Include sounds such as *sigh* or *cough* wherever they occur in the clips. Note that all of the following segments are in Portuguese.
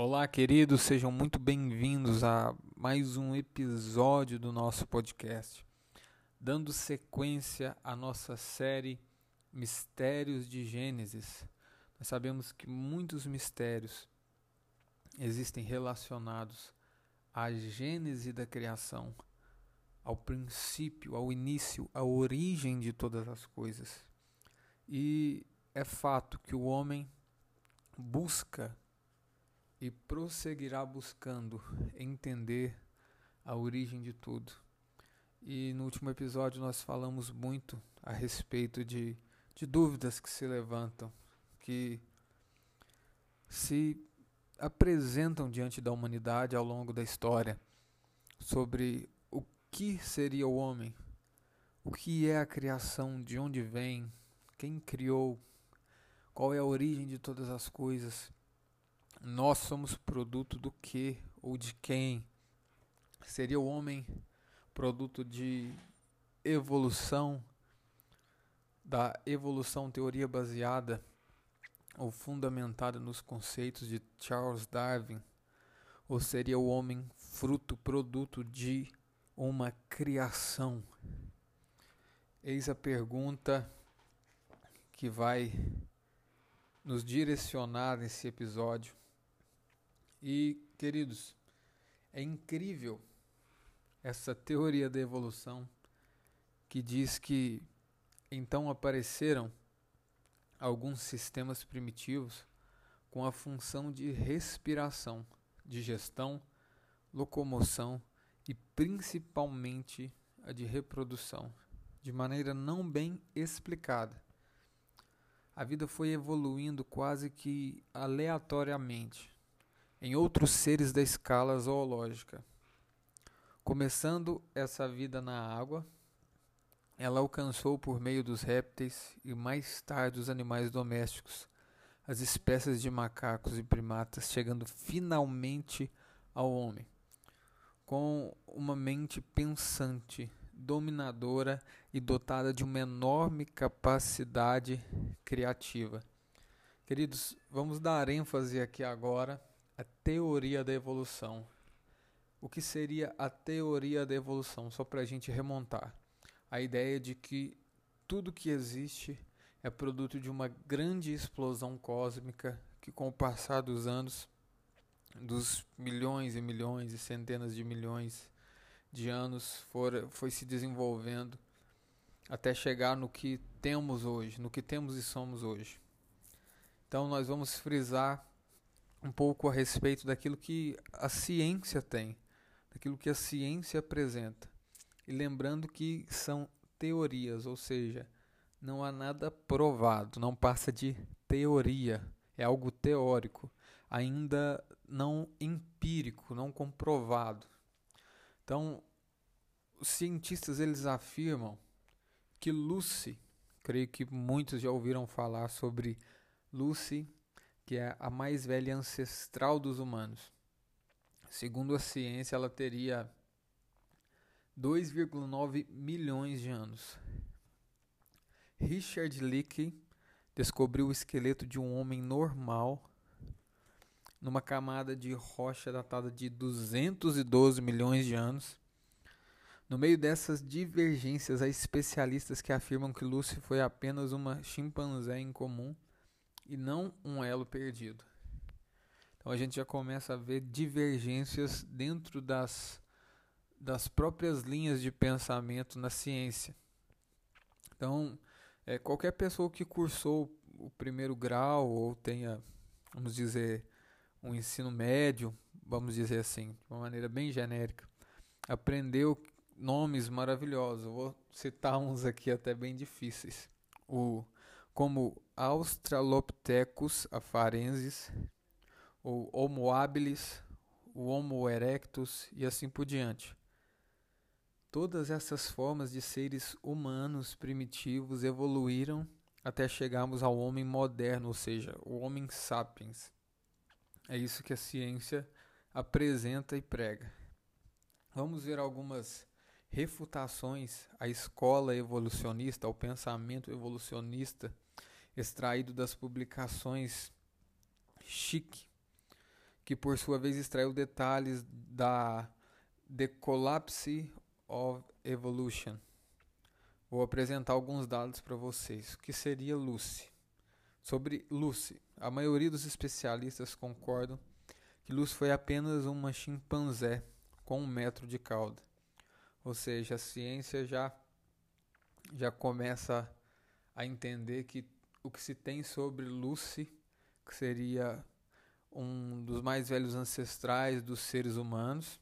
Olá, queridos, sejam muito bem-vindos a mais um episódio do nosso podcast, dando sequência à nossa série Mistérios de Gênesis. Nós sabemos que muitos mistérios existem relacionados à gênese da criação, ao princípio, ao início, à origem de todas as coisas. E é fato que o homem busca e prosseguirá buscando entender a origem de tudo. E no último episódio nós falamos muito a respeito de, de dúvidas que se levantam, que se apresentam diante da humanidade ao longo da história sobre o que seria o homem, o que é a criação, de onde vem, quem criou, qual é a origem de todas as coisas. Nós somos produto do que ou de quem? Seria o homem produto de evolução, da evolução teoria baseada ou fundamentada nos conceitos de Charles Darwin? Ou seria o homem fruto, produto de uma criação? Eis a pergunta que vai nos direcionar nesse episódio e, queridos, é incrível essa teoria da evolução que diz que então apareceram alguns sistemas primitivos com a função de respiração, digestão, locomoção e principalmente a de reprodução, de maneira não bem explicada. A vida foi evoluindo quase que aleatoriamente em outros seres da escala zoológica. Começando essa vida na água, ela alcançou por meio dos répteis e mais tarde os animais domésticos, as espécies de macacos e primatas, chegando finalmente ao homem, com uma mente pensante, dominadora e dotada de uma enorme capacidade criativa. Queridos, vamos dar ênfase aqui agora a teoria da evolução. O que seria a teoria da evolução? Só para a gente remontar. A ideia de que tudo que existe é produto de uma grande explosão cósmica que, com o passar dos anos, dos milhões e milhões e centenas de milhões de anos, for, foi se desenvolvendo até chegar no que temos hoje, no que temos e somos hoje. Então, nós vamos frisar um pouco a respeito daquilo que a ciência tem, daquilo que a ciência apresenta. E lembrando que são teorias, ou seja, não há nada provado, não passa de teoria, é algo teórico, ainda não empírico, não comprovado. Então, os cientistas eles afirmam que Lucy, creio que muitos já ouviram falar sobre Lucy que é a mais velha ancestral dos humanos. Segundo a ciência, ela teria 2,9 milhões de anos. Richard Leakey descobriu o esqueleto de um homem normal numa camada de rocha datada de 212 milhões de anos. No meio dessas divergências, há especialistas que afirmam que Lucy foi apenas uma chimpanzé incomum e não um elo perdido. Então a gente já começa a ver divergências dentro das, das próprias linhas de pensamento na ciência. Então, é, qualquer pessoa que cursou o primeiro grau ou tenha, vamos dizer, um ensino médio, vamos dizer assim, de uma maneira bem genérica, aprendeu nomes maravilhosos. Eu vou citar uns aqui até bem difíceis. O como Australopithecus afarensis, ou Homo habilis, o Homo erectus e assim por diante. Todas essas formas de seres humanos primitivos evoluíram até chegarmos ao homem moderno, ou seja, o homem sapiens. É isso que a ciência apresenta e prega. Vamos ver algumas refutações à escola evolucionista, ao pensamento evolucionista extraído das publicações Chic, que por sua vez extraiu detalhes da The Collapse of Evolution. Vou apresentar alguns dados para vocês. O que seria Lucy? Sobre Lucy, a maioria dos especialistas concordam que Lucy foi apenas uma chimpanzé com um metro de cauda. Ou seja, a ciência já, já começa a entender que o que se tem sobre Lucy, que seria um dos mais velhos ancestrais dos seres humanos,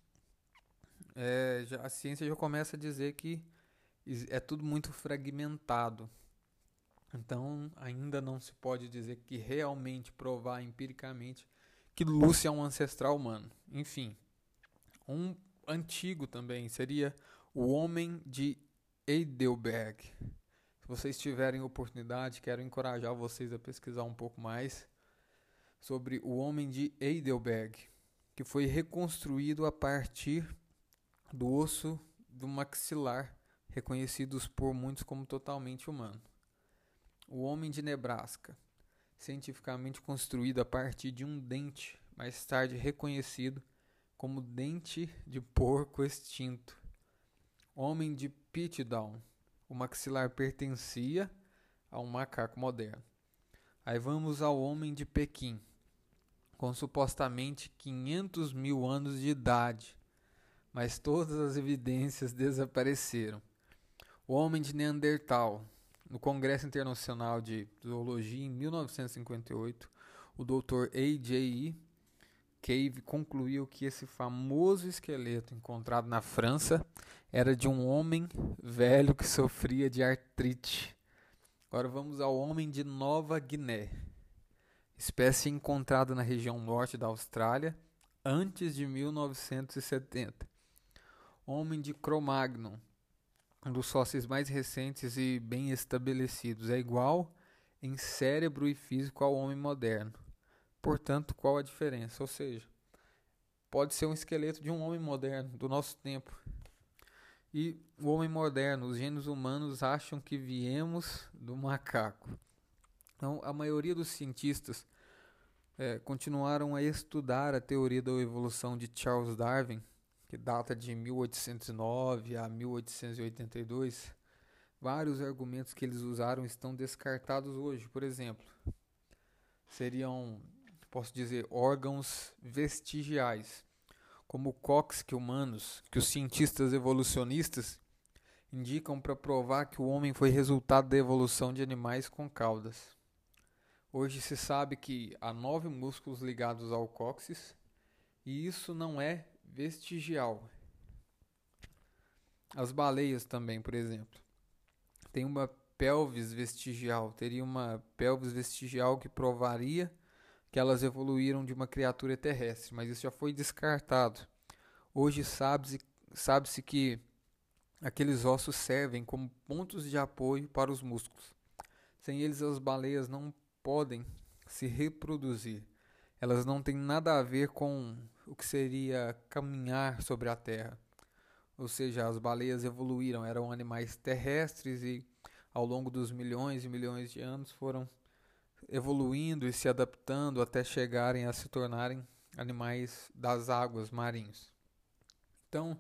é, já, a ciência já começa a dizer que é tudo muito fragmentado. Então, ainda não se pode dizer que realmente provar empiricamente que Lúcia é um ancestral humano. Enfim, um antigo também seria o Homem de Heidelberg. Se vocês tiverem oportunidade, quero encorajar vocês a pesquisar um pouco mais sobre o Homem de Heidelberg, que foi reconstruído a partir do osso do maxilar, reconhecidos por muitos como totalmente humano. O Homem de Nebraska cientificamente construído a partir de um dente, mais tarde reconhecido como dente de porco extinto. Homem de Pitdown, o maxilar pertencia a um macaco moderno. Aí vamos ao homem de Pequim, com supostamente 500 mil anos de idade, mas todas as evidências desapareceram. O homem de Neandertal, no Congresso Internacional de Zoologia, em 1958, o Dr. A.J.E. Cave concluiu que esse famoso esqueleto encontrado na França era de um homem velho que sofria de artrite. Agora vamos ao homem de Nova Guiné, espécie encontrada na região norte da Austrália antes de 1970. Homem de Cro-Magnon, um dos sócios mais recentes e bem estabelecidos. É igual em cérebro e físico ao homem moderno. Portanto, qual a diferença? Ou seja, pode ser um esqueleto de um homem moderno, do nosso tempo. E o homem moderno, os gênios humanos acham que viemos do macaco. Então, a maioria dos cientistas é, continuaram a estudar a teoria da evolução de Charles Darwin que data de 1809 a 1882, vários argumentos que eles usaram estão descartados hoje. Por exemplo, seriam, posso dizer, órgãos vestigiais, como o cóccix humanos, que os cientistas evolucionistas indicam para provar que o homem foi resultado da evolução de animais com caudas. Hoje se sabe que há nove músculos ligados ao cóccix, e isso não é vestigial. As baleias também, por exemplo, tem uma pelvis vestigial, teria uma pelvis vestigial que provaria que elas evoluíram de uma criatura terrestre, mas isso já foi descartado. Hoje sabe-se sabe que aqueles ossos servem como pontos de apoio para os músculos. Sem eles, as baleias não podem se reproduzir. Elas não têm nada a ver com o que seria caminhar sobre a terra. Ou seja, as baleias evoluíram, eram animais terrestres e ao longo dos milhões e milhões de anos foram evoluindo e se adaptando até chegarem a se tornarem animais das águas marinhos. Então,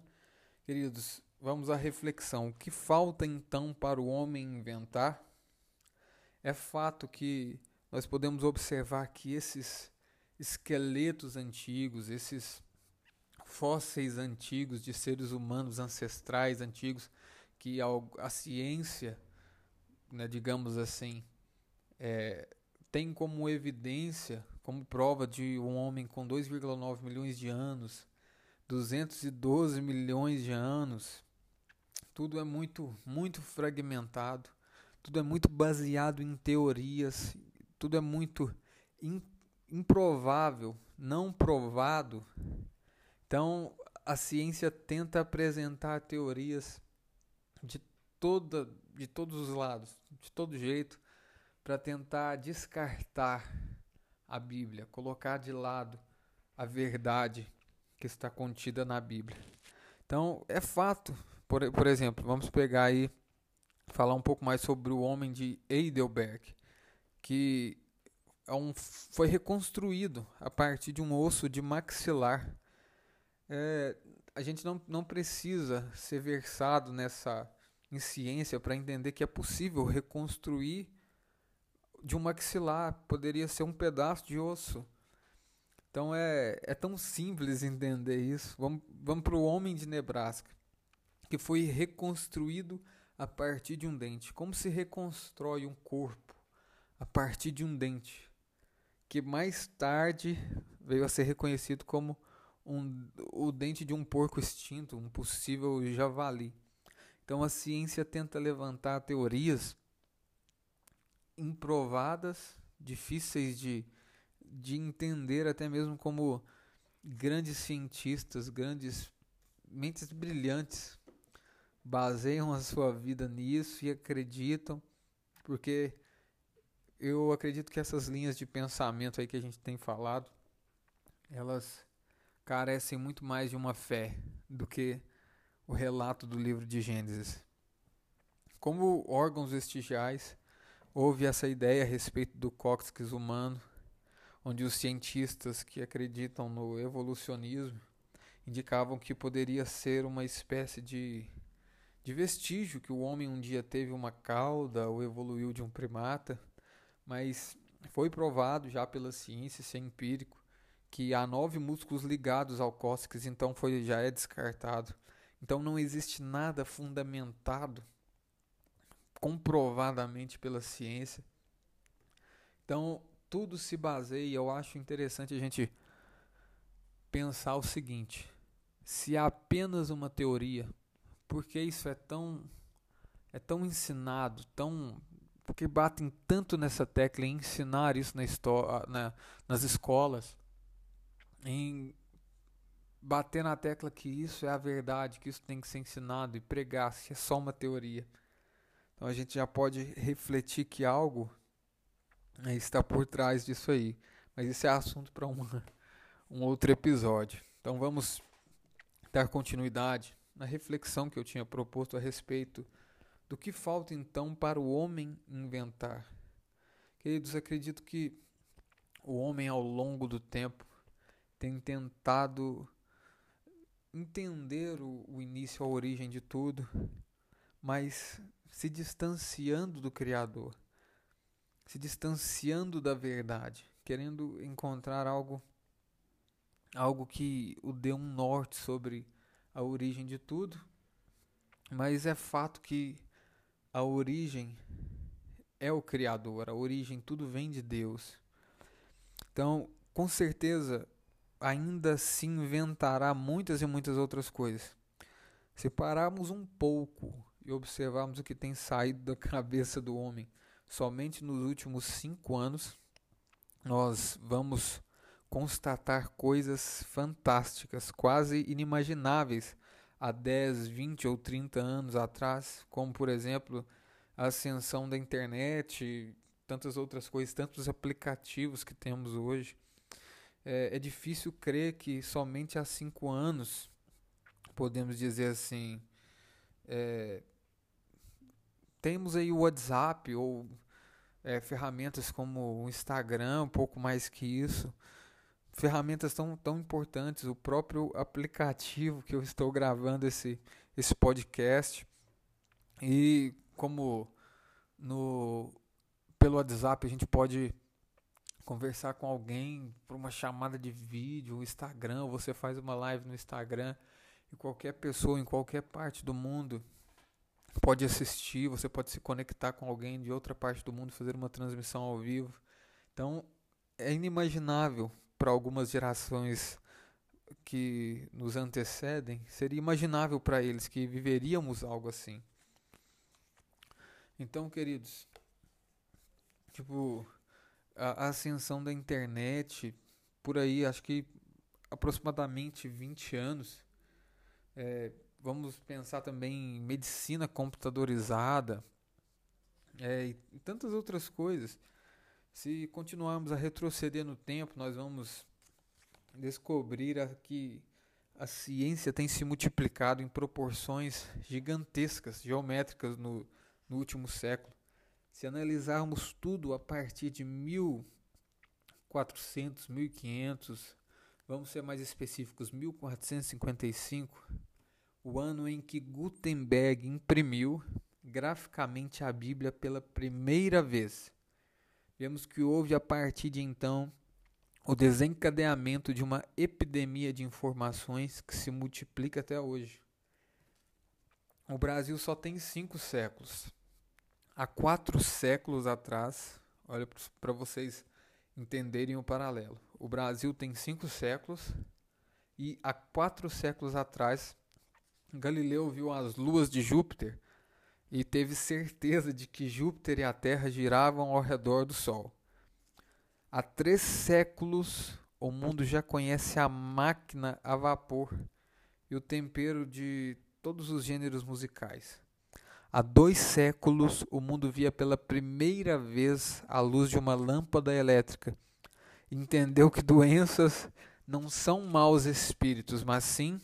queridos, vamos à reflexão. O que falta então para o homem inventar? É fato que nós podemos observar que esses esqueletos antigos, esses fósseis antigos de seres humanos ancestrais antigos que a, a ciência, né, digamos assim, é, tem como evidência, como prova de um homem com 2,9 milhões de anos, 212 milhões de anos. Tudo é muito, muito fragmentado, tudo é muito baseado em teorias, tudo é muito improvável, não provado. Então, a ciência tenta apresentar teorias de toda de todos os lados, de todo jeito, para tentar descartar a Bíblia, colocar de lado a verdade que está contida na Bíblia. Então, é fato, por, por exemplo, vamos pegar aí falar um pouco mais sobre o homem de Heidelberg, que é um, foi reconstruído a partir de um osso de maxilar. É, a gente não, não precisa ser versado nessa em ciência para entender que é possível reconstruir de um maxilar, poderia ser um pedaço de osso. Então é, é tão simples entender isso. Vamos, vamos para o homem de Nebraska, que foi reconstruído a partir de um dente. Como se reconstrói um corpo a partir de um dente? Que mais tarde veio a ser reconhecido como um, o dente de um porco extinto, um possível javali. Então a ciência tenta levantar teorias improvadas, difíceis de de entender até mesmo como grandes cientistas, grandes mentes brilhantes baseiam a sua vida nisso e acreditam, porque eu acredito que essas linhas de pensamento aí que a gente tem falado, elas carecem muito mais de uma fé do que o relato do livro de Gênesis. Como órgãos vestigiais, houve essa ideia a respeito do cóccix humano, onde os cientistas que acreditam no evolucionismo indicavam que poderia ser uma espécie de, de vestígio que o homem um dia teve uma cauda ou evoluiu de um primata, mas foi provado já pela ciência, isso é empírico, que há nove músculos ligados ao cóccix, então foi, já é descartado. Então não existe nada fundamentado comprovadamente pela ciência. Então tudo se baseia, eu acho interessante a gente pensar o seguinte: se há apenas uma teoria, por que isso é tão é tão ensinado, tão porque batem tanto nessa tecla em ensinar isso na história, na, nas escolas, em bater na tecla que isso é a verdade, que isso tem que ser ensinado e pregar se é só uma teoria. Então a gente já pode refletir que algo está por trás disso aí. Mas esse é assunto para *laughs* um outro episódio. Então vamos dar continuidade na reflexão que eu tinha proposto a respeito do que falta então para o homem inventar. Queridos, acredito que o homem ao longo do tempo tem tentado entender o, o início, a origem de tudo, mas se distanciando do Criador se distanciando da verdade, querendo encontrar algo algo que o dê um norte sobre a origem de tudo, mas é fato que a origem é o Criador, a origem, tudo vem de Deus. Então, com certeza, ainda se inventará muitas e muitas outras coisas. Se pararmos um pouco e observarmos o que tem saído da *laughs* cabeça do homem, somente nos últimos cinco anos, nós vamos constatar coisas fantásticas, quase inimagináveis há 10, 20 ou 30 anos atrás, como por exemplo a ascensão da internet, tantas outras coisas, tantos aplicativos que temos hoje. É, é difícil crer que somente há cinco anos podemos dizer assim. É, temos aí o WhatsApp ou é, ferramentas como o Instagram, um pouco mais que isso. Ferramentas tão, tão importantes, o próprio aplicativo que eu estou gravando esse, esse podcast. E como no pelo WhatsApp a gente pode conversar com alguém por uma chamada de vídeo, o Instagram, você faz uma live no Instagram e qualquer pessoa em qualquer parte do mundo pode assistir, você pode se conectar com alguém de outra parte do mundo, fazer uma transmissão ao vivo. Então, é inimaginável para algumas gerações que nos antecedem, seria imaginável para eles que viveríamos algo assim. Então, queridos, tipo, a, ascensão da internet, por aí, acho que aproximadamente 20 anos, é, vamos pensar também em medicina computadorizada é, e tantas outras coisas. Se continuarmos a retroceder no tempo, nós vamos descobrir a, que a ciência tem se multiplicado em proporções gigantescas, geométricas no, no último século. Se analisarmos tudo a partir de mil 1400, 1500, vamos ser mais específicos, 1455, o ano em que Gutenberg imprimiu graficamente a Bíblia pela primeira vez. Vemos que houve a partir de então o desencadeamento de uma epidemia de informações que se multiplica até hoje. O Brasil só tem cinco séculos. Há quatro séculos atrás, olha para vocês entenderem o paralelo. O Brasil tem cinco séculos e há quatro séculos atrás, Galileu viu as luas de Júpiter e teve certeza de que Júpiter e a Terra giravam ao redor do Sol. Há três séculos, o mundo já conhece a máquina a vapor e o tempero de todos os gêneros musicais. Há dois séculos, o mundo via pela primeira vez a luz de uma lâmpada elétrica. Entendeu que doenças não são maus espíritos, mas sim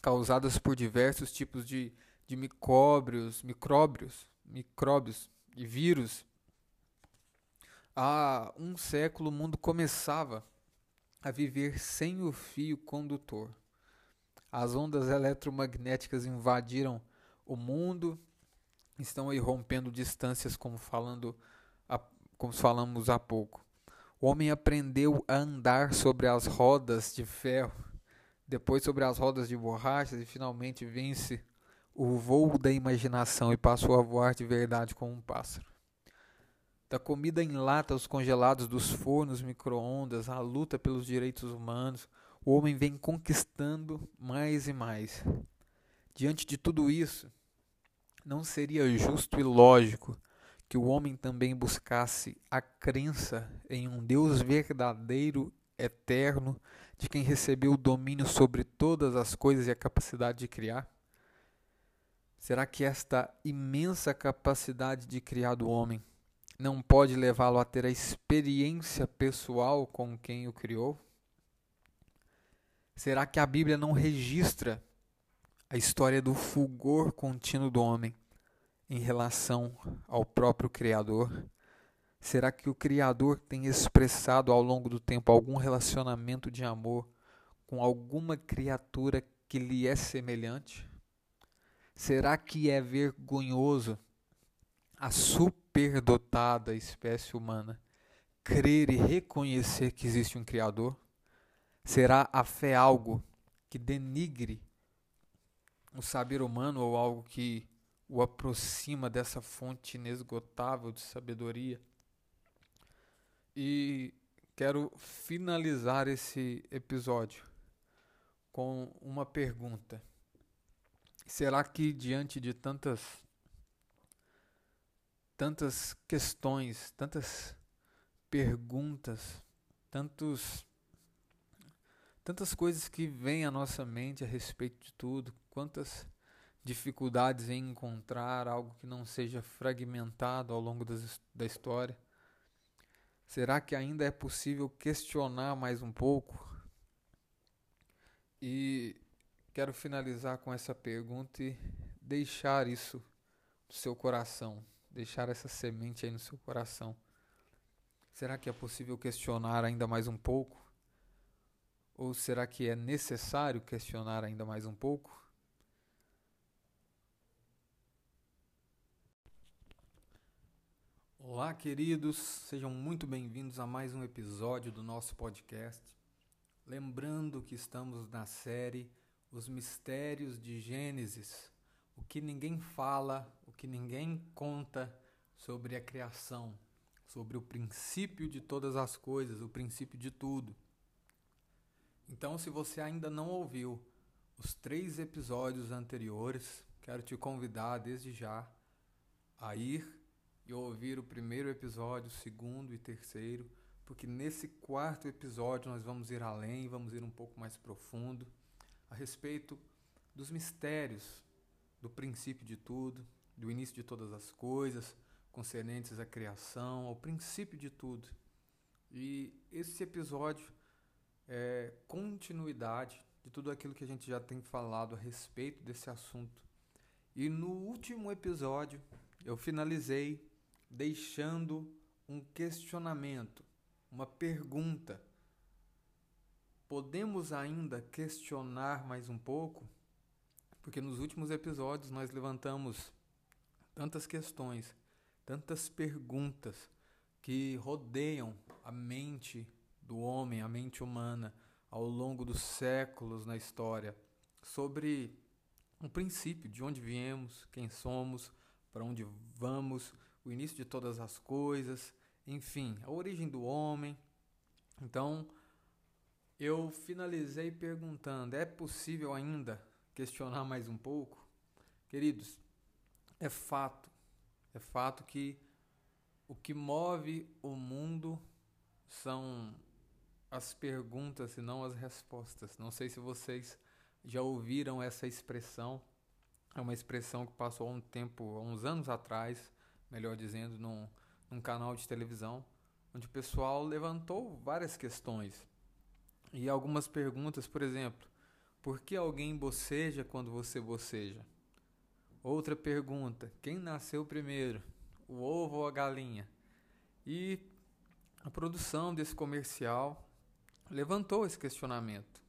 causadas por diversos tipos de, de micróbios, micróbios, micróbios e vírus. Há um século o mundo começava a viver sem o fio condutor. As ondas eletromagnéticas invadiram o mundo, estão aí rompendo distâncias, como falando, como falamos há pouco. O homem aprendeu a andar sobre as rodas de ferro, depois sobre as rodas de borrachas e finalmente vence o voo da imaginação e passou a voar de verdade como um pássaro. Da comida em lata aos congelados dos fornos micro-ondas, a luta pelos direitos humanos, o homem vem conquistando mais e mais. Diante de tudo isso, não seria justo e lógico que o homem também buscasse a crença em um Deus verdadeiro, eterno, de quem recebeu o domínio sobre todas as coisas e a capacidade de criar? Será que esta imensa capacidade de criar do homem não pode levá-lo a ter a experiência pessoal com quem o criou? Será que a Bíblia não registra a história do fulgor contínuo do homem em relação ao próprio Criador? Será que o Criador tem expressado ao longo do tempo algum relacionamento de amor com alguma criatura que lhe é semelhante? Será que é vergonhoso a superdotada espécie humana crer e reconhecer que existe um Criador? Será a fé algo que denigre o saber humano ou algo que o aproxima dessa fonte inesgotável de sabedoria? E quero finalizar esse episódio com uma pergunta. Será que diante de tantas tantas questões, tantas perguntas, tantos tantas coisas que vêm à nossa mente a respeito de tudo, quantas dificuldades em encontrar algo que não seja fragmentado ao longo das, da história. Será que ainda é possível questionar mais um pouco? E quero finalizar com essa pergunta e deixar isso no seu coração, deixar essa semente aí no seu coração. Será que é possível questionar ainda mais um pouco? Ou será que é necessário questionar ainda mais um pouco? Olá, queridos, sejam muito bem-vindos a mais um episódio do nosso podcast. Lembrando que estamos na série Os Mistérios de Gênesis, o que ninguém fala, o que ninguém conta sobre a criação, sobre o princípio de todas as coisas, o princípio de tudo. Então, se você ainda não ouviu os três episódios anteriores, quero te convidar desde já a ir e ouvir o primeiro episódio, o segundo e terceiro, porque nesse quarto episódio nós vamos ir além, vamos ir um pouco mais profundo a respeito dos mistérios do princípio de tudo, do início de todas as coisas, concernentes à criação, ao princípio de tudo. E esse episódio é, continuidade de tudo aquilo que a gente já tem falado a respeito desse assunto. E no último episódio eu finalizei deixando um questionamento uma pergunta. Podemos ainda questionar mais um pouco? Porque nos últimos episódios nós levantamos tantas questões, tantas perguntas que rodeiam a mente do homem, a mente humana, ao longo dos séculos na história, sobre um princípio de onde viemos, quem somos, para onde vamos, o início de todas as coisas, enfim, a origem do homem. Então, eu finalizei perguntando: é possível ainda questionar mais um pouco? Queridos, é fato, é fato que o que move o mundo são as perguntas e não as respostas. Não sei se vocês já ouviram essa expressão. É uma expressão que passou há um tempo, há uns anos atrás, melhor dizendo, num, num canal de televisão, onde o pessoal levantou várias questões. E algumas perguntas, por exemplo, por que alguém boceja quando você boceja? Outra pergunta, quem nasceu primeiro, o ovo ou a galinha? E a produção desse comercial levantou esse questionamento.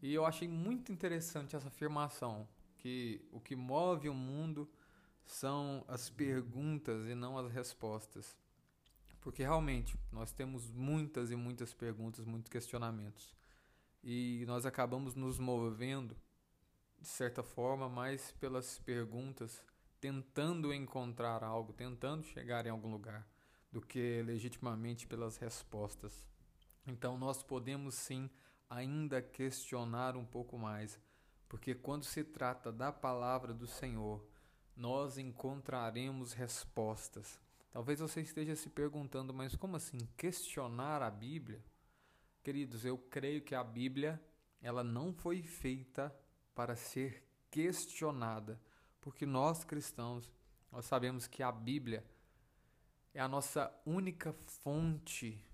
E eu achei muito interessante essa afirmação, que o que move o mundo são as perguntas e não as respostas. Porque realmente nós temos muitas e muitas perguntas, muitos questionamentos. E nós acabamos nos movendo, de certa forma, mais pelas perguntas, tentando encontrar algo, tentando chegar em algum lugar, do que legitimamente pelas respostas. Então nós podemos sim ainda questionar um pouco mais, porque quando se trata da palavra do Senhor, nós encontraremos respostas. Talvez você esteja se perguntando, mas como assim questionar a Bíblia? Queridos, eu creio que a Bíblia, ela não foi feita para ser questionada, porque nós cristãos, nós sabemos que a Bíblia é a nossa única fonte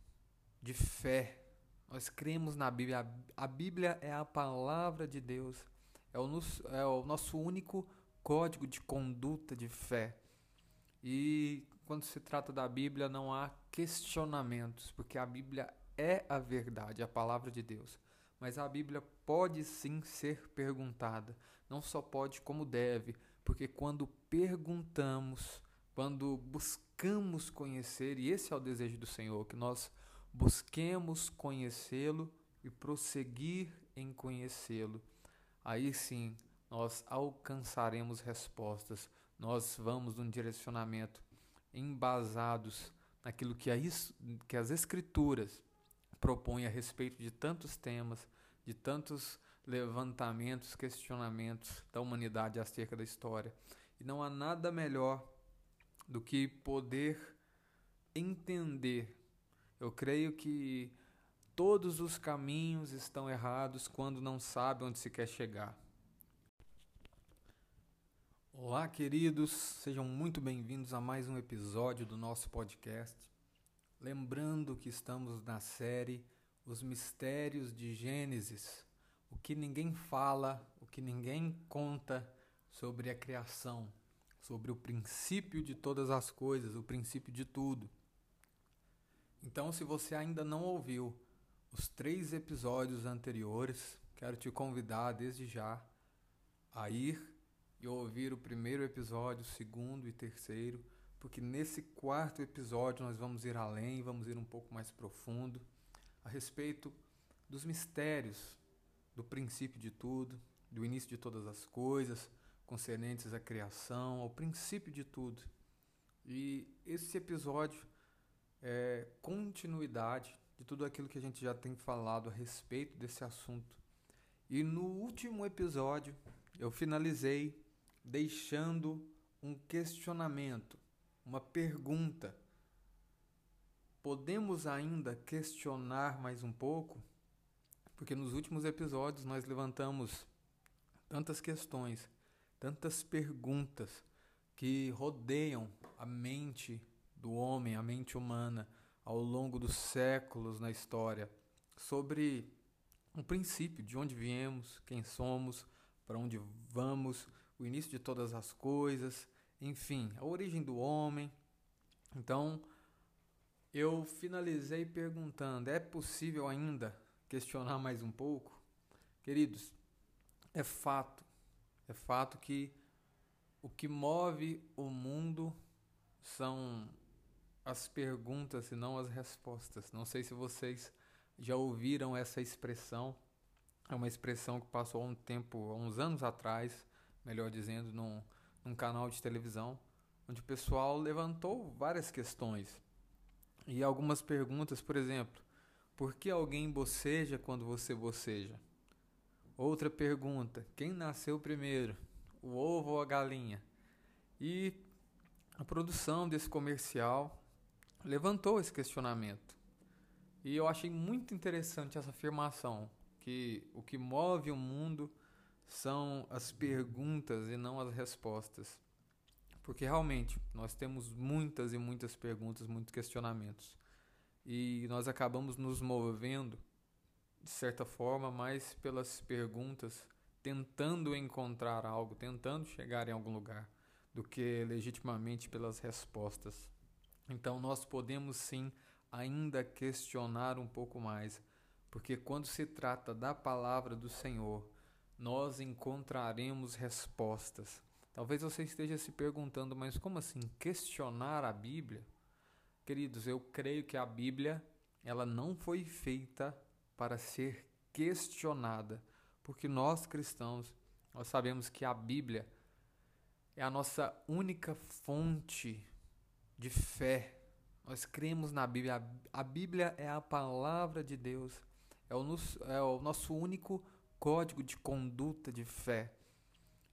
de fé. Nós cremos na Bíblia. A Bíblia é a palavra de Deus. É o, nosso, é o nosso único código de conduta de fé. E quando se trata da Bíblia, não há questionamentos, porque a Bíblia é a verdade, a palavra de Deus. Mas a Bíblia pode sim ser perguntada. Não só pode, como deve, porque quando perguntamos, quando buscamos conhecer, e esse é o desejo do Senhor, que nós busquemos conhecê-lo e prosseguir em conhecê-lo. Aí sim nós alcançaremos respostas, nós vamos num direcionamento embasados naquilo que, a, que as Escrituras propõem a respeito de tantos temas, de tantos levantamentos, questionamentos da humanidade acerca da história. E não há nada melhor do que poder entender eu creio que todos os caminhos estão errados quando não sabe onde se quer chegar. Olá, queridos, sejam muito bem-vindos a mais um episódio do nosso podcast. Lembrando que estamos na série Os Mistérios de Gênesis, o que ninguém fala, o que ninguém conta sobre a criação, sobre o princípio de todas as coisas, o princípio de tudo. Então, se você ainda não ouviu os três episódios anteriores, quero te convidar desde já a ir e ouvir o primeiro episódio, o segundo e terceiro, porque nesse quarto episódio nós vamos ir além, vamos ir um pouco mais profundo a respeito dos mistérios do princípio de tudo, do início de todas as coisas, concernentes à criação, ao princípio de tudo. E esse episódio é, continuidade de tudo aquilo que a gente já tem falado a respeito desse assunto. E no último episódio eu finalizei deixando um questionamento, uma pergunta. Podemos ainda questionar mais um pouco? Porque nos últimos episódios nós levantamos tantas questões, tantas perguntas que rodeiam a mente do homem, a mente humana, ao longo dos séculos na história, sobre um princípio de onde viemos, quem somos, para onde vamos, o início de todas as coisas, enfim, a origem do homem. Então, Eu finalizei perguntando: é possível ainda questionar mais um pouco? Queridos, é fato, é fato que o que move o mundo são as perguntas e não as respostas. Não sei se vocês já ouviram essa expressão. É uma expressão que passou há um tempo, há uns anos atrás, melhor dizendo, num, num canal de televisão, onde o pessoal levantou várias questões. E algumas perguntas, por exemplo, por que alguém boceja quando você boceja? Outra pergunta, quem nasceu primeiro, o ovo ou a galinha? E a produção desse comercial levantou esse questionamento. E eu achei muito interessante essa afirmação, que o que move o mundo são as perguntas e não as respostas. Porque realmente nós temos muitas e muitas perguntas, muitos questionamentos. E nós acabamos nos movendo, de certa forma, mais pelas perguntas, tentando encontrar algo, tentando chegar em algum lugar, do que legitimamente pelas respostas. Então nós podemos sim ainda questionar um pouco mais, porque quando se trata da palavra do Senhor, nós encontraremos respostas. Talvez você esteja se perguntando, mas como assim questionar a Bíblia? Queridos, eu creio que a Bíblia, ela não foi feita para ser questionada, porque nós cristãos, nós sabemos que a Bíblia é a nossa única fonte de fé. Nós cremos na Bíblia. A Bíblia é a palavra de Deus. É o, nosso, é o nosso único código de conduta de fé.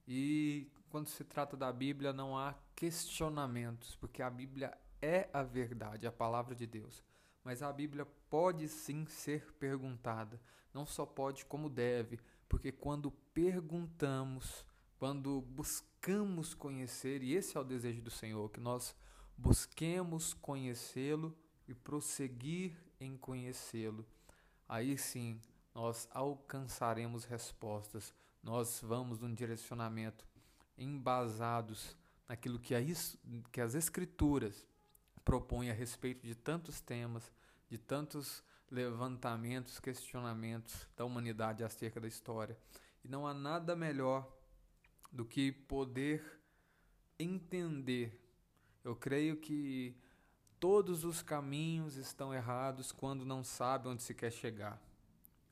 E quando se trata da Bíblia, não há questionamentos, porque a Bíblia é a verdade, a palavra de Deus. Mas a Bíblia pode sim ser perguntada. Não só pode, como deve, porque quando perguntamos, quando buscamos conhecer, e esse é o desejo do Senhor, que nós busquemos conhecê-lo e prosseguir em conhecê-lo. Aí sim nós alcançaremos respostas, nós vamos num direcionamento embasados naquilo que, a, que as Escrituras propõem a respeito de tantos temas, de tantos levantamentos, questionamentos da humanidade acerca da história. E não há nada melhor do que poder entender eu creio que todos os caminhos estão errados quando não sabe onde se quer chegar.